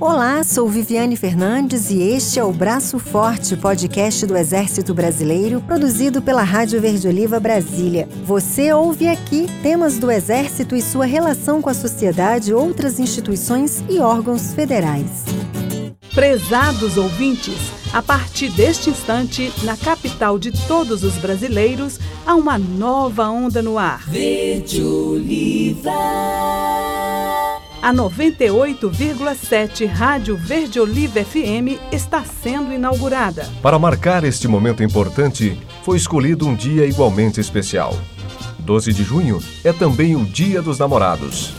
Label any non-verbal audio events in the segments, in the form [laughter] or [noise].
Olá, sou Viviane Fernandes e este é o Braço Forte, podcast do Exército Brasileiro, produzido pela Rádio Verde Oliva Brasília. Você ouve aqui temas do Exército e sua relação com a sociedade, outras instituições e órgãos federais. Prezados ouvintes, a partir deste instante, na capital de todos os brasileiros, há uma nova onda no ar. Verde Oliva. A 98,7 Rádio Verde Oliva FM está sendo inaugurada. Para marcar este momento importante, foi escolhido um dia igualmente especial. 12 de junho é também o Dia dos Namorados.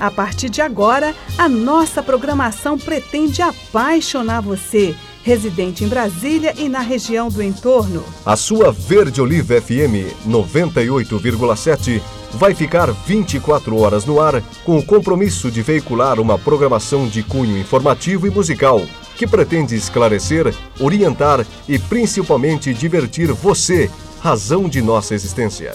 A partir de agora, a nossa programação pretende apaixonar você, residente em Brasília e na região do entorno. A sua Verde Oliva FM 98,7 vai ficar 24 horas no ar com o compromisso de veicular uma programação de cunho informativo e musical que pretende esclarecer, orientar e principalmente divertir você, razão de nossa existência.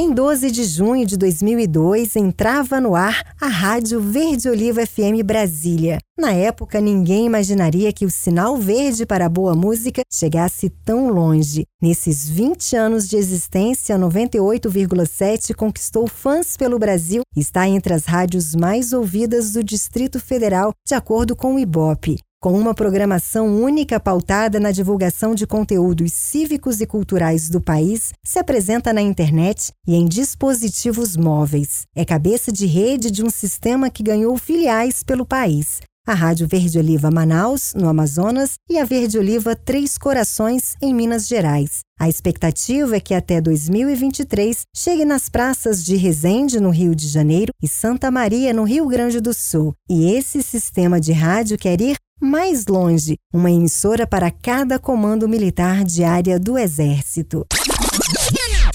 Em 12 de junho de 2002, entrava no ar a Rádio Verde Oliva FM Brasília. Na época, ninguém imaginaria que o sinal verde para a boa música chegasse tão longe. Nesses 20 anos de existência, a 98,7 conquistou fãs pelo Brasil e está entre as rádios mais ouvidas do Distrito Federal, de acordo com o Ibope. Com uma programação única pautada na divulgação de conteúdos cívicos e culturais do país, se apresenta na internet e em dispositivos móveis. É cabeça de rede de um sistema que ganhou filiais pelo país. A Rádio Verde Oliva Manaus, no Amazonas, e a Verde Oliva Três Corações, em Minas Gerais. A expectativa é que até 2023 chegue nas praças de Resende, no Rio de Janeiro, e Santa Maria, no Rio Grande do Sul. E esse sistema de rádio quer ir mais longe, uma emissora para cada comando militar de área do Exército.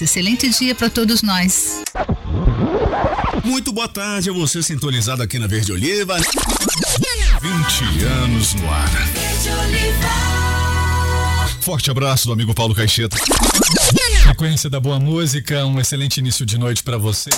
Excelente dia para todos nós. Muito boa tarde a você sintonizado aqui na Verde Oliva. 20 anos no ar. Verde Oliva. Forte abraço do amigo Paulo Caixeta. Sequência da boa música, um excelente início de noite para você.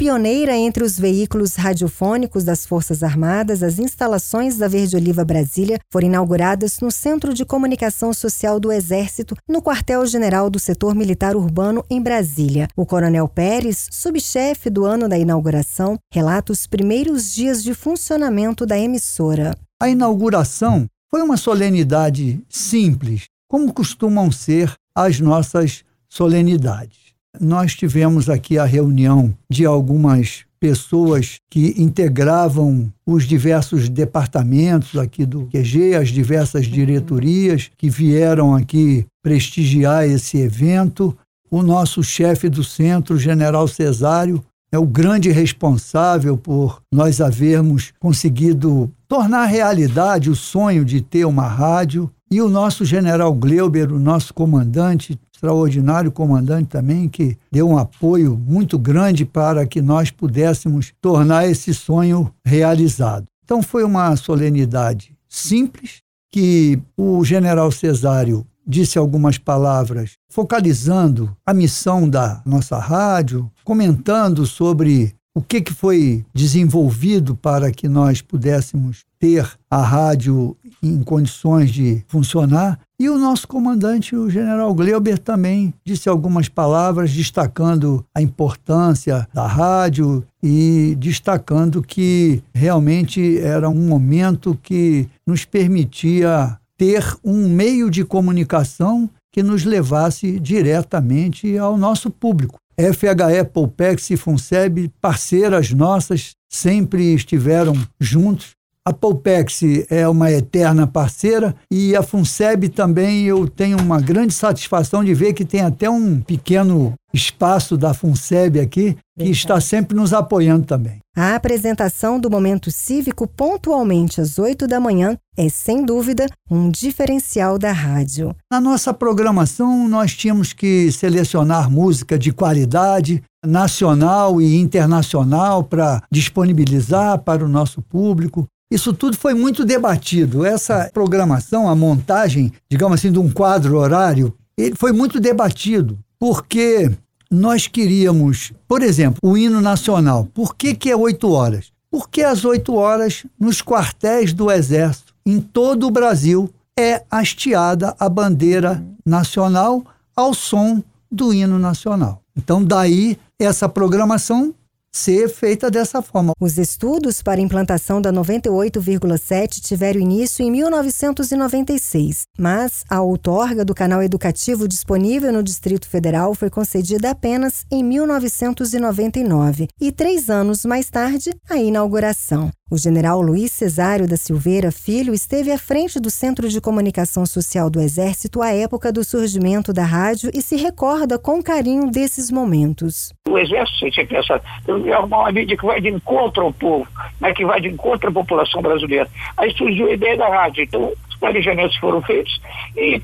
Pioneira entre os veículos radiofônicos das Forças Armadas, as instalações da Verde Oliva Brasília foram inauguradas no Centro de Comunicação Social do Exército, no quartel-general do Setor Militar Urbano, em Brasília. O Coronel Pérez, subchefe do ano da inauguração, relata os primeiros dias de funcionamento da emissora. A inauguração foi uma solenidade simples, como costumam ser as nossas solenidades. Nós tivemos aqui a reunião de algumas pessoas que integravam os diversos departamentos aqui do QG, as diversas diretorias que vieram aqui prestigiar esse evento. O nosso chefe do centro, General Cesário, é o grande responsável por nós havermos conseguido tornar realidade o sonho de ter uma rádio. E o nosso general Gleuber, o nosso comandante, extraordinário comandante também, que deu um apoio muito grande para que nós pudéssemos tornar esse sonho realizado. Então foi uma solenidade simples, que o general Cesário disse algumas palavras focalizando a missão da nossa rádio, comentando sobre o que, que foi desenvolvido para que nós pudéssemos ter a rádio em condições de funcionar. E o nosso comandante, o general Gleuber, também disse algumas palavras destacando a importância da rádio e destacando que realmente era um momento que nos permitia ter um meio de comunicação que nos levasse diretamente ao nosso público. FHE, Polpex e Funseb, parceiras nossas, sempre estiveram juntos a Polpex é uma eterna parceira e a Funseb também eu tenho uma grande satisfação de ver que tem até um pequeno espaço da Funseb aqui que está sempre nos apoiando também. A apresentação do Momento Cívico pontualmente às 8 da manhã é, sem dúvida, um diferencial da rádio. Na nossa programação, nós tínhamos que selecionar música de qualidade, nacional e internacional, para disponibilizar para o nosso público. Isso tudo foi muito debatido. Essa programação, a montagem, digamos assim, de um quadro horário, ele foi muito debatido, porque nós queríamos, por exemplo, o hino nacional. Por que, que é oito horas? Porque às oito horas, nos quartéis do Exército, em todo o Brasil, é hasteada a bandeira nacional ao som do hino nacional. Então, daí essa programação ser feita dessa forma. Os estudos para implantação da 98,7 tiveram início em 1996, mas a outorga do canal educativo disponível no Distrito Federal foi concedida apenas em 1999 e três anos mais tarde, a inauguração. O general Luiz Cesário da Silveira Filho esteve à frente do Centro de Comunicação Social do Exército à época do surgimento da rádio e se recorda com carinho desses momentos. O Exército tinha pensado, é uma mídia que vai de encontro ao povo, né, que vai de encontro à população brasileira. Aí surgiu a ideia da rádio. Então, os planejamentos foram feitos e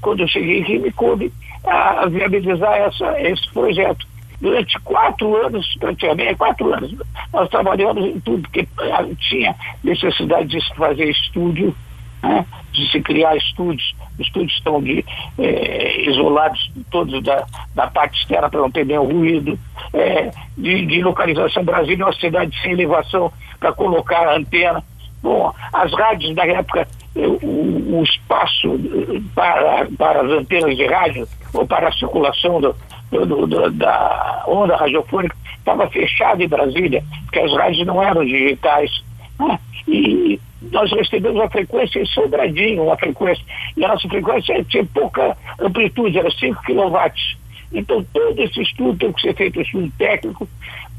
quando eu cheguei aqui, me coube a viabilizar essa, esse projeto durante quatro anos, praticamente quatro anos, nós trabalhamos em tudo, porque tinha necessidade de se fazer estúdio, né, de se criar estúdios. Os estúdios estão ali é, isolados todos da, da parte externa para não ter nenhum ruído. É, de, de, localização Brasília é uma cidade sem elevação para colocar a antena. Bom, as rádios da época, o, o espaço para, para as antenas de rádio ou para a circulação do, do, do, da onda radiofônica estava fechado em Brasília, porque as rádios não eram digitais. Né? E nós recebemos a frequência em Sobradinho, uma frequência, e a nossa frequência tinha pouca amplitude, era 5 kW. Então, todo esse estudo tem que ser feito, um estudo técnico,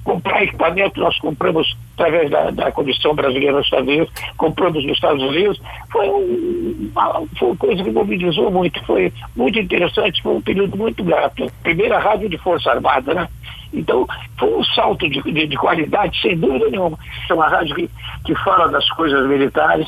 comprar equipamento, nós compramos através da, da Comissão Brasileira dos Estados Unidos, compramos nos Estados Unidos, foi, uma, foi uma coisa que mobilizou muito, foi muito interessante, foi um período muito grato. Primeira rádio de Força Armada, né? Então, foi um salto de, de, de qualidade, sem dúvida nenhuma. É uma rádio que, que fala das coisas militares,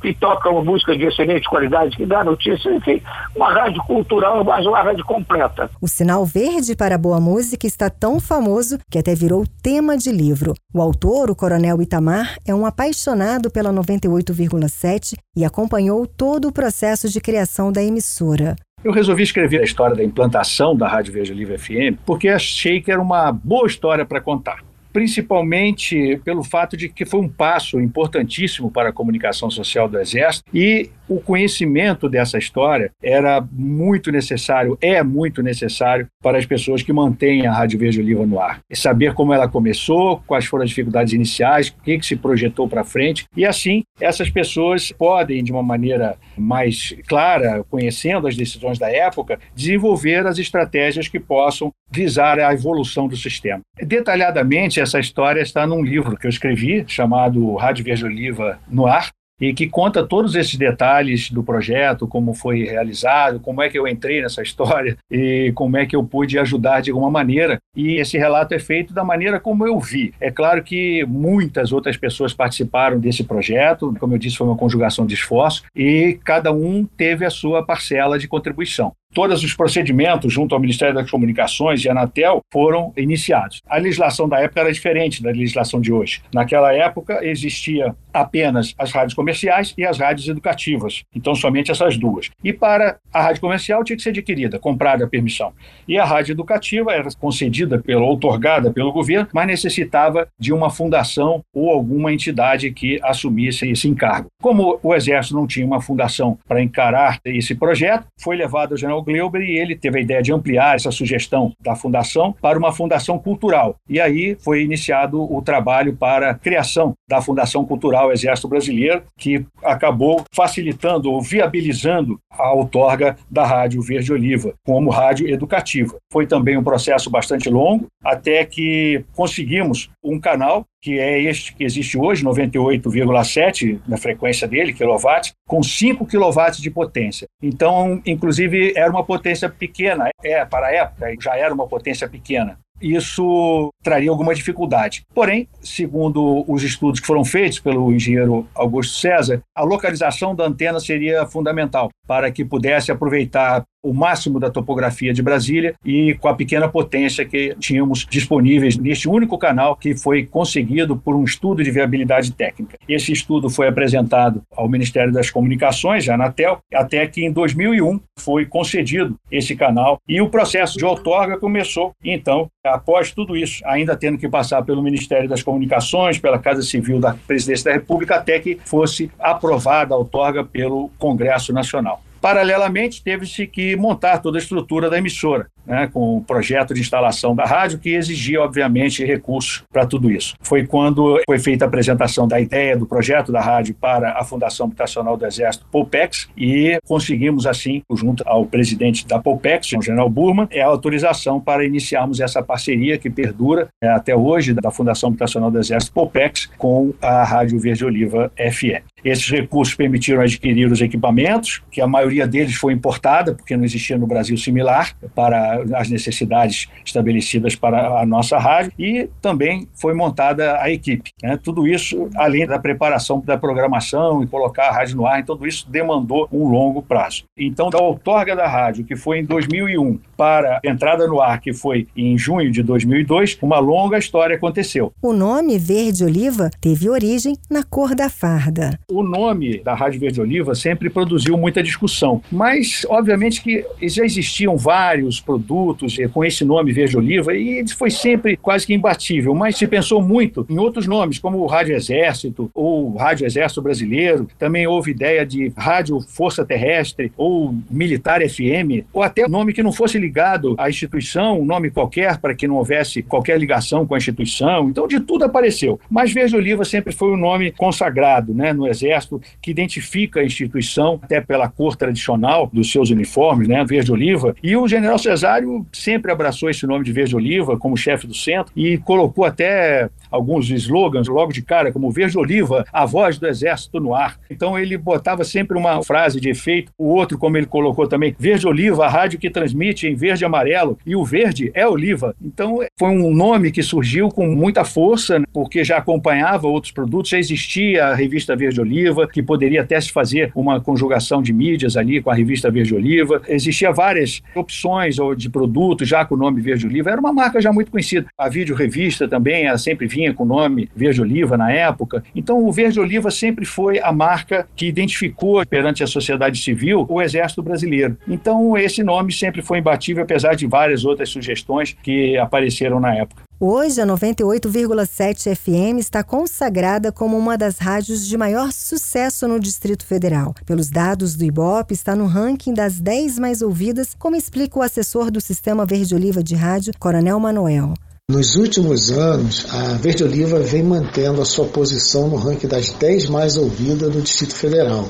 que toca uma música de excelente qualidade, que dá notícia, enfim, uma rádio cultural, mas uma rádio completa. O sinal verde para a boa música está tão famoso que até virou tema de livro. O autor, o Coronel Itamar, é um apaixonado pela 98,7 e acompanhou todo o processo de criação da emissora. Eu resolvi escrever a história da implantação da Rádio Veja Livre FM porque achei que era uma boa história para contar principalmente pelo fato de que foi um passo importantíssimo para a comunicação social do Exército e o conhecimento dessa história era muito necessário, é muito necessário para as pessoas que mantêm a Rádio Verde Oliva no ar. E saber como ela começou, quais foram as dificuldades iniciais, o que, que se projetou para frente, e assim essas pessoas podem, de uma maneira mais clara, conhecendo as decisões da época, desenvolver as estratégias que possam visar a evolução do sistema. Detalhadamente, essa história está num livro que eu escrevi, chamado Rádio Verde Oliva no Ar, e que conta todos esses detalhes do projeto, como foi realizado, como é que eu entrei nessa história [laughs] e como é que eu pude ajudar de alguma maneira. E esse relato é feito da maneira como eu vi. É claro que muitas outras pessoas participaram desse projeto, como eu disse, foi uma conjugação de esforço e cada um teve a sua parcela de contribuição todos os procedimentos junto ao Ministério das Comunicações e a Anatel foram iniciados. A legislação da época era diferente da legislação de hoje. Naquela época existia apenas as rádios comerciais e as rádios educativas. Então somente essas duas. E para a rádio comercial tinha que ser adquirida, comprada a permissão. E a rádio educativa era concedida pelo outorgada pelo governo, mas necessitava de uma fundação ou alguma entidade que assumisse esse encargo. Como o exército não tinha uma fundação para encarar esse projeto, foi levado ao general Manuel Gleuber e ele teve a ideia de ampliar essa sugestão da fundação para uma fundação cultural. E aí foi iniciado o trabalho para a criação da Fundação Cultural Exército Brasileiro, que acabou facilitando ou viabilizando a outorga da Rádio Verde Oliva como rádio educativa. Foi também um processo bastante longo, até que conseguimos um canal que é este que existe hoje, 98,7 na frequência dele, quilowatts, com 5 quilowatts de potência. Então, inclusive, era uma potência pequena, é, para a época, já era uma potência pequena isso traria alguma dificuldade. Porém, segundo os estudos que foram feitos pelo engenheiro Augusto César, a localização da antena seria fundamental para que pudesse aproveitar o máximo da topografia de Brasília e com a pequena potência que tínhamos disponíveis neste único canal que foi conseguido por um estudo de viabilidade técnica. Esse estudo foi apresentado ao Ministério das Comunicações, a Anatel, até que em 2001 foi concedido esse canal e o processo de outorga começou. Então, após tudo isso, ainda tendo que passar pelo Ministério das Comunicações, pela Casa Civil da Presidência da República, até que fosse aprovada a outorga pelo Congresso Nacional. Paralelamente, teve-se que montar toda a estrutura da emissora, né, com o projeto de instalação da rádio, que exigia, obviamente, recursos para tudo isso. Foi quando foi feita a apresentação da ideia do projeto da rádio para a Fundação Habitacional do Exército, Polpex, e conseguimos, assim, junto ao presidente da Polpex, o general Burman, é a autorização para iniciarmos essa parceria que perdura é, até hoje da Fundação Habitacional do Exército, Polpex, com a Rádio Verde Oliva FM. Esses recursos permitiram adquirir os equipamentos, que a maioria deles foi importada, porque não existia no Brasil similar, para as necessidades estabelecidas para a nossa rádio, e também foi montada a equipe. Né? Tudo isso, além da preparação da programação e colocar a rádio no ar, então tudo isso demandou um longo prazo. Então, da outorga da rádio, que foi em 2001, para a entrada no ar, que foi em junho de 2002, uma longa história aconteceu. O nome Verde Oliva teve origem na cor da farda. O nome da Rádio Verde Oliva sempre produziu muita discussão, mas obviamente que já existiam vários produtos com esse nome Verde Oliva e foi sempre quase que imbatível, mas se pensou muito em outros nomes, como o Rádio Exército ou Rádio Exército Brasileiro, também houve ideia de Rádio Força Terrestre ou Militar FM, ou até nome que não fosse ligado à instituição, um nome qualquer para que não houvesse qualquer ligação com a instituição, então de tudo apareceu. Mas Verde Oliva sempre foi o um nome consagrado, né, no Exército Exército, que identifica a instituição, até pela cor tradicional dos seus uniformes, né, verde-oliva. E o general Cesário sempre abraçou esse nome de verde-oliva como chefe do centro e colocou até alguns slogans logo de cara, como Verde Oliva, a voz do exército no ar. Então ele botava sempre uma frase de efeito, o outro, como ele colocou também, Verde Oliva, a rádio que transmite em verde e amarelo, e o verde é oliva. Então foi um nome que surgiu com muita força, né, porque já acompanhava outros produtos, já existia a revista Verde Oliva, que poderia até se fazer uma conjugação de mídias ali com a revista Verde Oliva. Existia várias opções de produtos já com o nome Verde Oliva, era uma marca já muito conhecida. A vídeo revista também, ela sempre vinha com o nome Verde Oliva na época. Então, o Verde Oliva sempre foi a marca que identificou perante a sociedade civil o Exército Brasileiro. Então, esse nome sempre foi imbatível, apesar de várias outras sugestões que apareceram na época. Hoje, a 98,7 FM está consagrada como uma das rádios de maior sucesso no Distrito Federal. Pelos dados do Ibope, está no ranking das 10 mais ouvidas, como explica o assessor do Sistema Verde Oliva de Rádio, Coronel Manuel. Nos últimos anos, a Verde Oliva vem mantendo a sua posição no ranking das 10 mais ouvidas do Distrito Federal,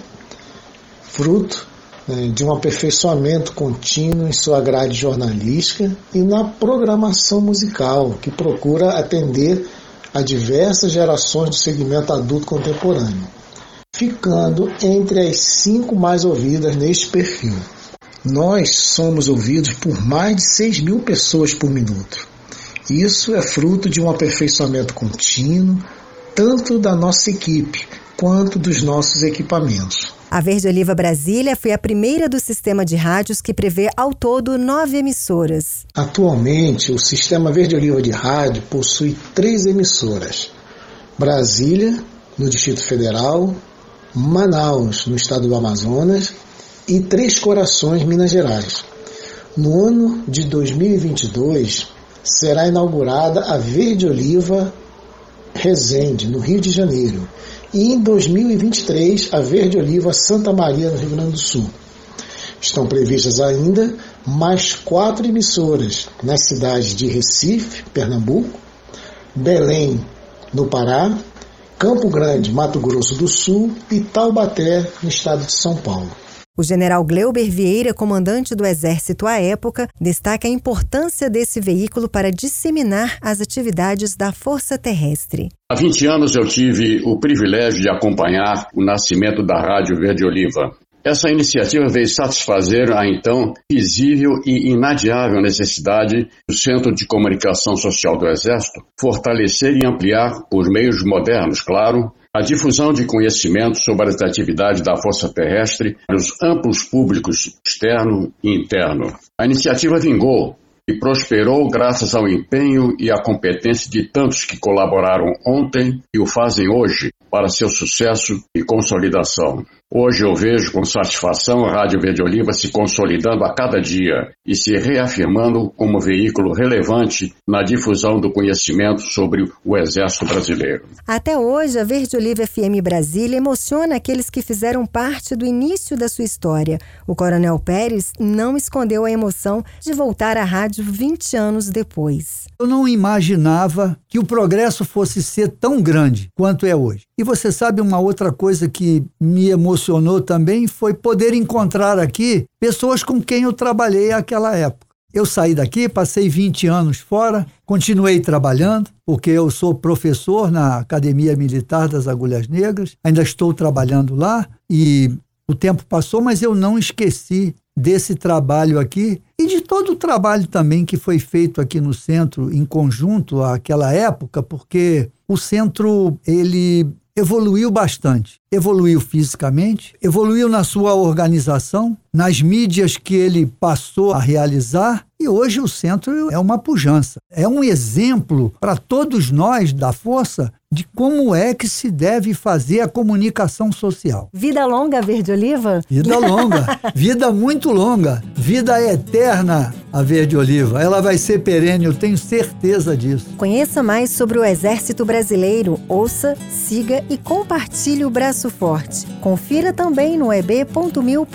fruto né, de um aperfeiçoamento contínuo em sua grade jornalística e na programação musical, que procura atender a diversas gerações do segmento adulto contemporâneo, ficando entre as cinco mais ouvidas neste perfil. Nós somos ouvidos por mais de 6 mil pessoas por minuto isso é fruto de um aperfeiçoamento contínuo, tanto da nossa equipe quanto dos nossos equipamentos. A Verde Oliva Brasília foi a primeira do sistema de rádios que prevê ao todo nove emissoras. Atualmente, o sistema Verde Oliva de rádio possui três emissoras: Brasília, no Distrito Federal, Manaus, no estado do Amazonas, e Três Corações, Minas Gerais. No ano de 2022, será inaugurada a Verde Oliva Resende, no Rio de Janeiro, e em 2023 a Verde Oliva Santa Maria, no Rio Grande do Sul. Estão previstas ainda mais quatro emissoras nas cidades de Recife, Pernambuco, Belém, no Pará, Campo Grande, Mato Grosso do Sul e Taubaté, no estado de São Paulo. O general Gleuber Vieira, comandante do Exército à época, destaca a importância desse veículo para disseminar as atividades da Força Terrestre. Há 20 anos eu tive o privilégio de acompanhar o nascimento da Rádio Verde Oliva. Essa iniciativa veio satisfazer a então visível e inadiável necessidade do Centro de Comunicação Social do Exército fortalecer e ampliar, por meios modernos, claro, a difusão de conhecimento sobre as atividades da Força Terrestre para os amplos públicos externo e interno. A iniciativa vingou e prosperou graças ao empenho e à competência de tantos que colaboraram ontem e o fazem hoje para seu sucesso e consolidação. Hoje eu vejo com satisfação a Rádio Verde Oliva se consolidando a cada dia e se reafirmando como veículo relevante na difusão do conhecimento sobre o Exército Brasileiro. Até hoje, a Verde Oliva FM Brasília emociona aqueles que fizeram parte do início da sua história. O Coronel Pérez não escondeu a emoção de voltar à rádio 20 anos depois. Eu não imaginava que o progresso fosse ser tão grande quanto é hoje. E você sabe uma outra coisa que me emocionou também foi poder encontrar aqui pessoas com quem eu trabalhei naquela época. Eu saí daqui, passei 20 anos fora, continuei trabalhando, porque eu sou professor na Academia Militar das Agulhas Negras, ainda estou trabalhando lá e o tempo passou, mas eu não esqueci desse trabalho aqui e de todo o trabalho também que foi feito aqui no centro em conjunto àquela época, porque o centro ele evoluiu bastante. Evoluiu fisicamente, evoluiu na sua organização, nas mídias que ele passou a realizar, e hoje o centro é uma pujança. É um exemplo para todos nós da Força de como é que se deve fazer a comunicação social. Vida longa, Verde Oliva? Vida [laughs] longa, vida muito longa, vida eterna a Verde Oliva. Ela vai ser perene, eu tenho certeza disso. Conheça mais sobre o Exército Brasileiro, ouça, siga e compartilhe o Confira também no eb.mil.br.